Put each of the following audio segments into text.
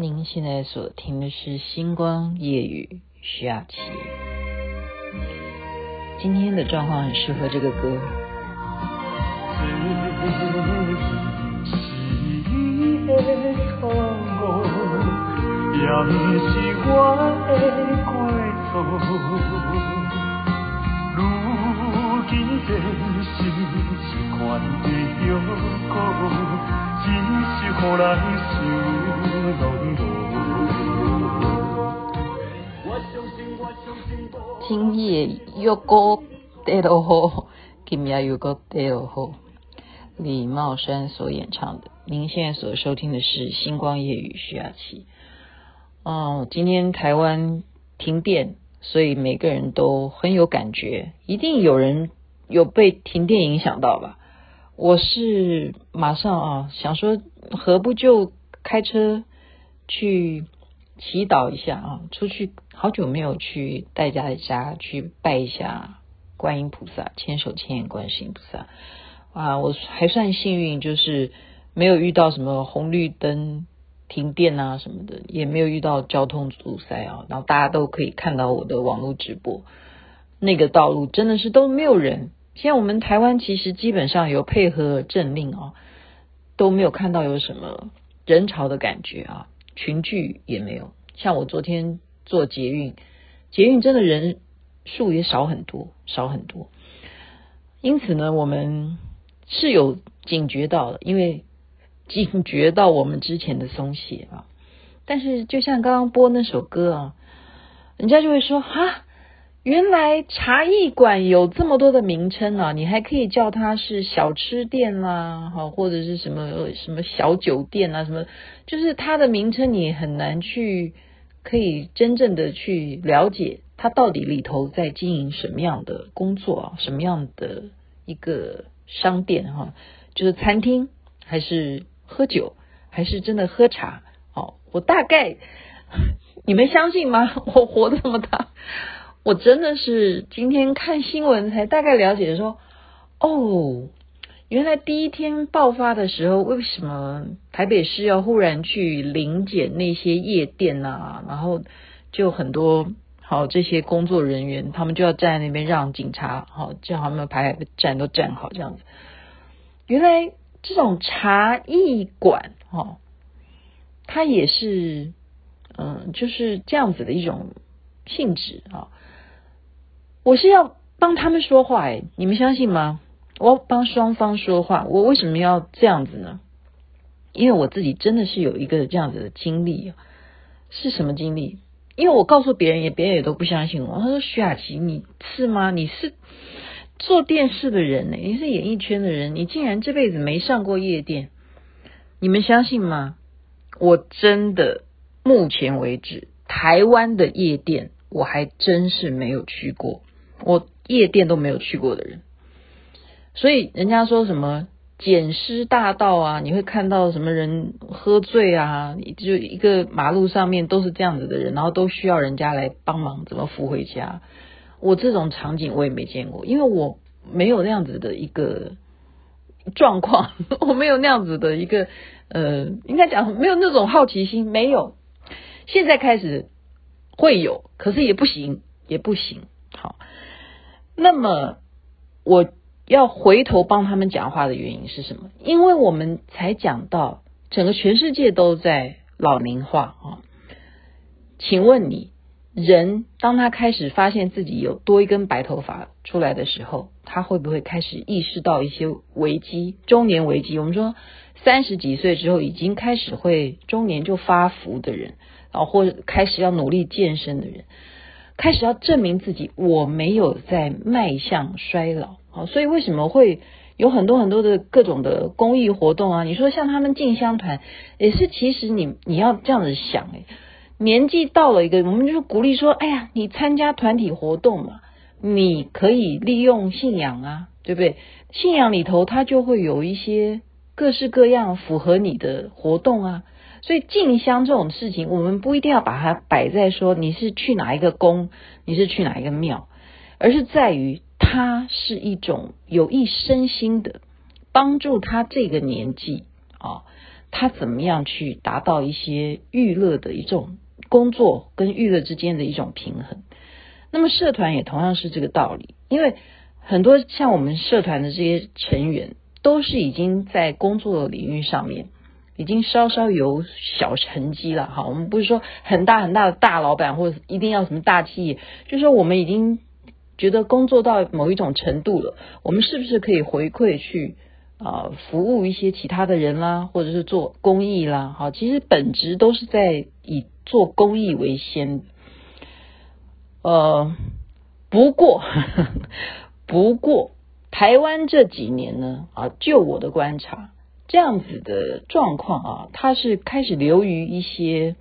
您现在所听的是《星光夜雨》徐雅琪。今天的状况很适合这个歌。今今夜又过得了好，今夜又过得了好。李茂山所演唱的，您现在所收听的是《星光夜雨》徐雅琪。哦，今天台湾停电，所以每个人都很有感觉，一定有人有被停电影响到吧？我是马上啊，想说何不就开车去。祈祷一下啊！出去好久没有去戴家的家去拜一下观音菩萨，千手千眼观世音菩萨啊！我还算幸运，就是没有遇到什么红绿灯停电啊什么的，也没有遇到交通阻塞啊。然后大家都可以看到我的网络直播，那个道路真的是都没有人。现在我们台湾其实基本上有配合政令啊，都没有看到有什么人潮的感觉啊。群聚也没有，像我昨天坐捷运，捷运真的人数也少很多，少很多。因此呢，我们是有警觉到的，因为警觉到我们之前的松懈啊。但是就像刚刚播那首歌啊，人家就会说哈。原来茶艺馆有这么多的名称啊！你还可以叫它是小吃店啦，哈，或者是什么什么小酒店啊，什么，就是它的名称你很难去可以真正的去了解它到底里头在经营什么样的工作啊，什么样的一个商店哈，就是餐厅还是喝酒还是真的喝茶？哦，我大概 你们相信吗？我活这么大。我真的是今天看新闻才大概了解说，哦，原来第一天爆发的时候，为什么台北市要忽然去临检那些夜店啊？然后就很多好这些工作人员，他们就要站在那边让警察好叫他们排站都站好这样子。原来这种茶艺馆哈，它也是嗯，就是这样子的一种性质啊。我是要帮他们说话诶，你们相信吗？我要帮双方说话，我为什么要这样子呢？因为我自己真的是有一个这样子的经历，是什么经历？因为我告诉别人也，别人也都不相信我。他说：“徐雅琪，你是吗？你是做电视的人呢？你是演艺圈的人，你竟然这辈子没上过夜店？你们相信吗？我真的，目前为止，台湾的夜店我还真是没有去过。”我夜店都没有去过的人，所以人家说什么捡尸大盗啊，你会看到什么人喝醉啊，就一个马路上面都是这样子的人，然后都需要人家来帮忙怎么扶回家。我这种场景我也没见过，因为我没有那样子的一个状况，我没有那样子的一个呃，应该讲没有那种好奇心，没有。现在开始会有，可是也不行，也不行。好。那么我要回头帮他们讲话的原因是什么？因为我们才讲到整个全世界都在老龄化啊。请问你，人当他开始发现自己有多一根白头发出来的时候，他会不会开始意识到一些危机？中年危机，我们说三十几岁之后已经开始会中年就发福的人啊，或开始要努力健身的人。开始要证明自己，我没有在迈向衰老啊，所以为什么会有很多很多的各种的公益活动啊？你说像他们进香团，也是其实你你要这样子想，年纪到了一个，我们就是鼓励说，哎呀，你参加团体活动嘛，你可以利用信仰啊，对不对？信仰里头它就会有一些各式各样符合你的活动啊。所以进香这种事情，我们不一定要把它摆在说你是去哪一个宫，你是去哪一个庙，而是在于它是一种有益身心的，帮助他这个年纪啊，他怎么样去达到一些娱乐的一种工作跟娱乐之间的一种平衡。那么社团也同样是这个道理，因为很多像我们社团的这些成员，都是已经在工作领域上面已经稍稍有小成绩了。哈，我们不是说很大很大的大老板，或者一定要什么大企业，就是说我们已经觉得工作到某一种程度了，我们是不是可以回馈去啊、服务一些其他的人啦，或者是做公益啦？哈，其实本质都是在以做公益为先。呃，不过，不过，台湾这几年呢，啊，就我的观察，这样子的状况啊，它是开始流于一些，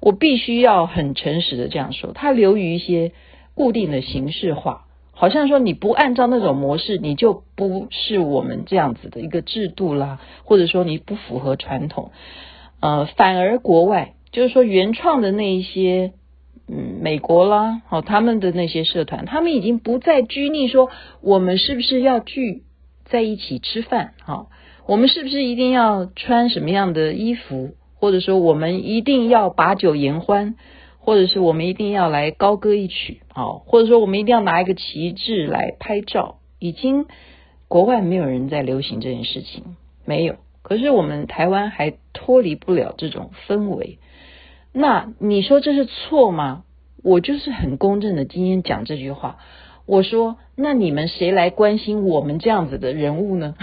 我必须要很诚实的这样说，它流于一些固定的形式化，好像说你不按照那种模式，你就不是我们这样子的一个制度啦，或者说你不符合传统，呃，反而国外就是说原创的那一些。嗯，美国啦，好，他们的那些社团，他们已经不再拘泥说我们是不是要聚在一起吃饭，好，我们是不是一定要穿什么样的衣服，或者说我们一定要把酒言欢，或者是我们一定要来高歌一曲，哦，或者说我们一定要拿一个旗帜来拍照，已经国外没有人在流行这件事情，没有，可是我们台湾还脱离不了这种氛围。那你说这是错吗？我就是很公正的，今天讲这句话。我说，那你们谁来关心我们这样子的人物呢？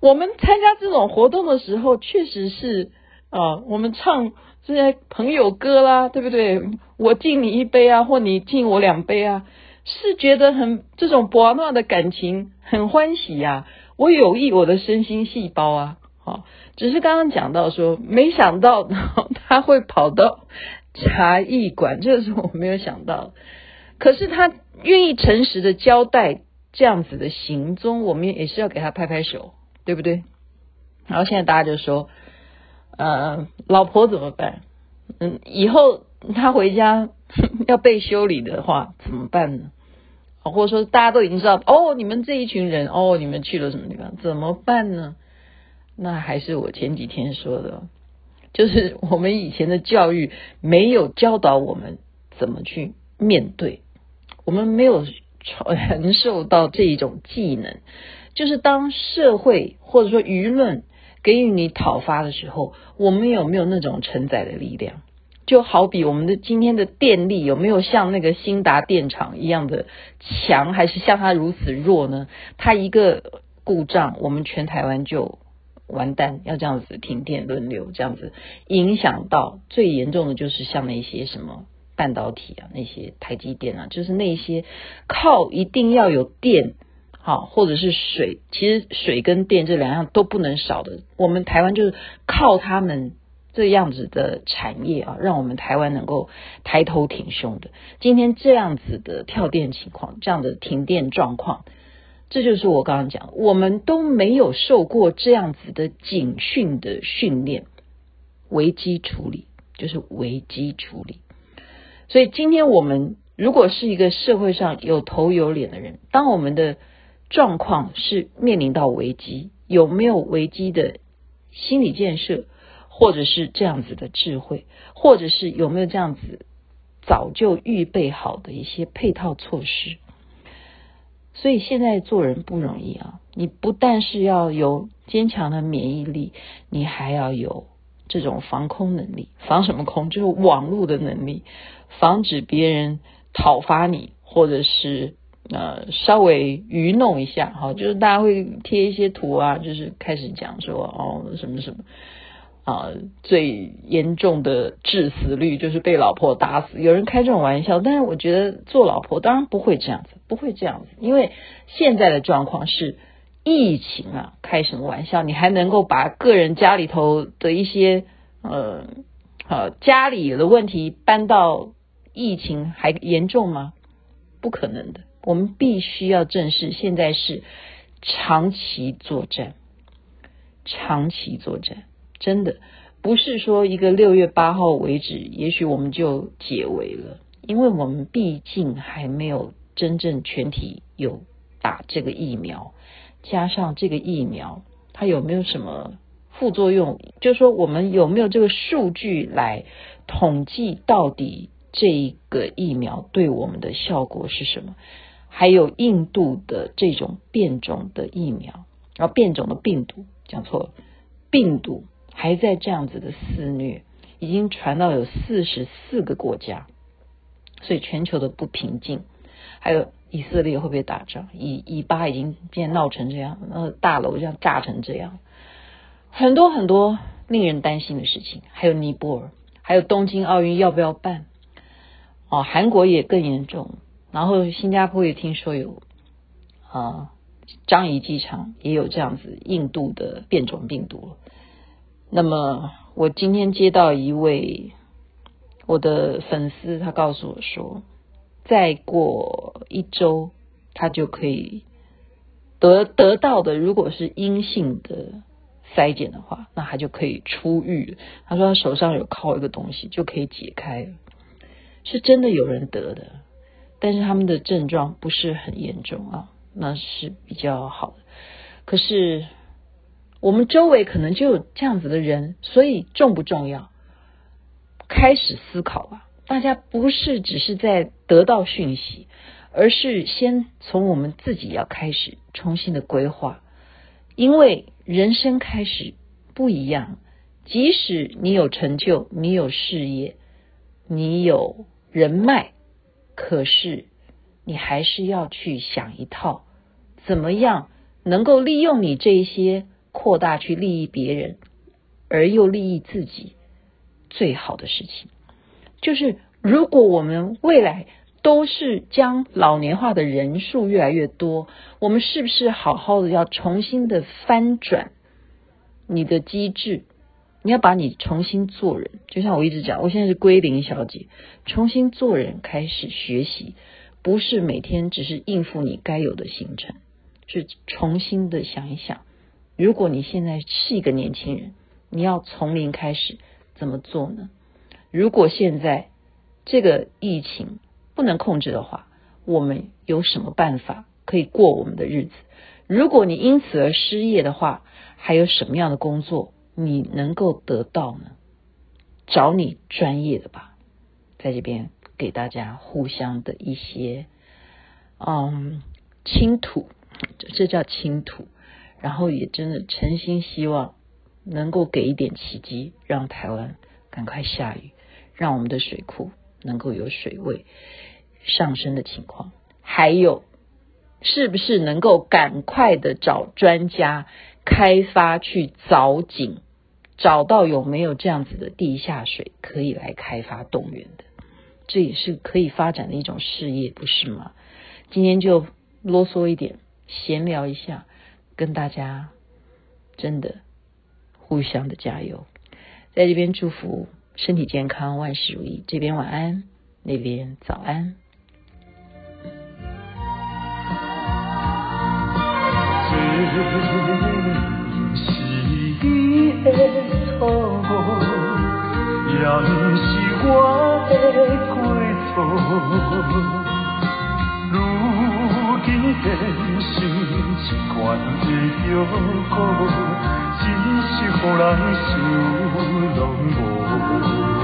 我们参加这种活动的时候，确实是啊、我们唱这些朋友歌啦，对不对？我敬你一杯啊，或你敬我两杯啊，是觉得很这种博爱的感情很欢喜呀、啊。我有益我的身心细胞啊。好只是刚刚讲到说，没想到 他会跑到茶艺馆，这个是我没有想到。可是他愿意诚实的交代这样子的行踪，我们也是要给他拍拍手，对不对？然后现在大家就说，呃，老婆怎么办？嗯，以后他回家 要被修理的话怎么办呢？或者说大家都已经知道，哦，你们这一群人，哦，你们去了什么地方？怎么办呢？那还是我前几天说的，就是我们以前的教育没有教导我们怎么去面对，我们没有传授到这一种技能，就是当社会或者说舆论给予你讨伐的时候，我们有没有那种承载的力量？就好比我们的今天的电力有没有像那个兴达电厂一样的强，还是像它如此弱呢？它一个故障，我们全台湾就。完蛋，要这样子停电轮流这样子，影响到最严重的就是像那些什么半导体啊，那些台积电啊，就是那些靠一定要有电，好或者是水，其实水跟电这两样都不能少的。我们台湾就是靠他们这样子的产业啊，让我们台湾能够抬头挺胸的。今天这样子的跳电情况，这样的停电状况。这就是我刚刚讲，我们都没有受过这样子的警训的训练，危机处理就是危机处理。所以今天我们如果是一个社会上有头有脸的人，当我们的状况是面临到危机，有没有危机的心理建设，或者是这样子的智慧，或者是有没有这样子早就预备好的一些配套措施？所以现在做人不容易啊！你不但是要有坚强的免疫力，你还要有这种防空能力。防什么空？就是网络的能力，防止别人讨伐你，或者是呃稍微愚弄一下。哈，就是大家会贴一些图啊，就是开始讲说哦什么什么。啊，最严重的致死率就是被老婆打死。有人开这种玩笑，但是我觉得做老婆当然不会这样子，不会这样子，因为现在的状况是疫情啊，开什么玩笑？你还能够把个人家里头的一些呃呃家里的问题搬到疫情还严重吗？不可能的。我们必须要正视，现在是长期作战，长期作战。真的不是说一个六月八号为止，也许我们就解围了，因为我们毕竟还没有真正全体有打这个疫苗，加上这个疫苗它有没有什么副作用，就是说我们有没有这个数据来统计到底这个疫苗对我们的效果是什么？还有印度的这种变种的疫苗，然后变种的病毒，讲错了，病毒还在这样子的肆虐，已经传到有四十四个国家，所以全球的不平静。还有以色列会不会打仗？以以巴已经变闹成这样，那大楼这样炸成这样，很多很多令人担心的事情。还有尼泊尔，还有东京奥运要不要办？哦，韩国也更严重。然后新加坡也听说有啊，樟宜机场也有这样子印度的变种病毒。那么我今天接到一位我的粉丝，他告诉我说，再过一周他就可以得得到的，如果是阴性的筛检的话，那他就可以出狱。他说他手上有靠一个东西就可以解开，是真的有人得的。但是他们的症状不是很严重啊，那是比较好的。可是我们周围可能就有这样子的人，所以重不重要？开始思考吧。大家不是只是在得到讯息，而是先从我们自己要开始重新的规划，因为人生开始不一样。即使你有成就，你有事业，你有人脉。可是，你还是要去想一套，怎么样能够利用你这些扩大去利益别人，而又利益自己最好的事情。就是如果我们未来都是将老年化的人数越来越多，我们是不是好好的要重新的翻转你的机制？你要把你重新做人，就像我一直讲，我现在是归零小姐，重新做人，开始学习，不是每天只是应付你该有的行程，是重新的想一想，如果你现在是一个年轻人，你要从零开始怎么做呢？如果现在这个疫情不能控制的话，我们有什么办法可以过我们的日子？如果你因此而失业的话，还有什么样的工作？你能够得到呢？找你专业的吧，在这边给大家互相的一些嗯倾吐，这叫倾吐。然后也真的诚心希望能够给一点奇迹，让台湾赶快下雨，让我们的水库能够有水位上升的情况。还有，是不是能够赶快的找专家开发去凿井？找到有没有这样子的地下水可以来开发动员的，这也是可以发展的一种事业，不是吗？今天就啰嗦一点，闲聊一下，跟大家真的互相的加油，在这边祝福身体健康，万事如意。这边晚安，那边早安。但，是我的过错。如今变成一款的药膏，只是予人想拢无。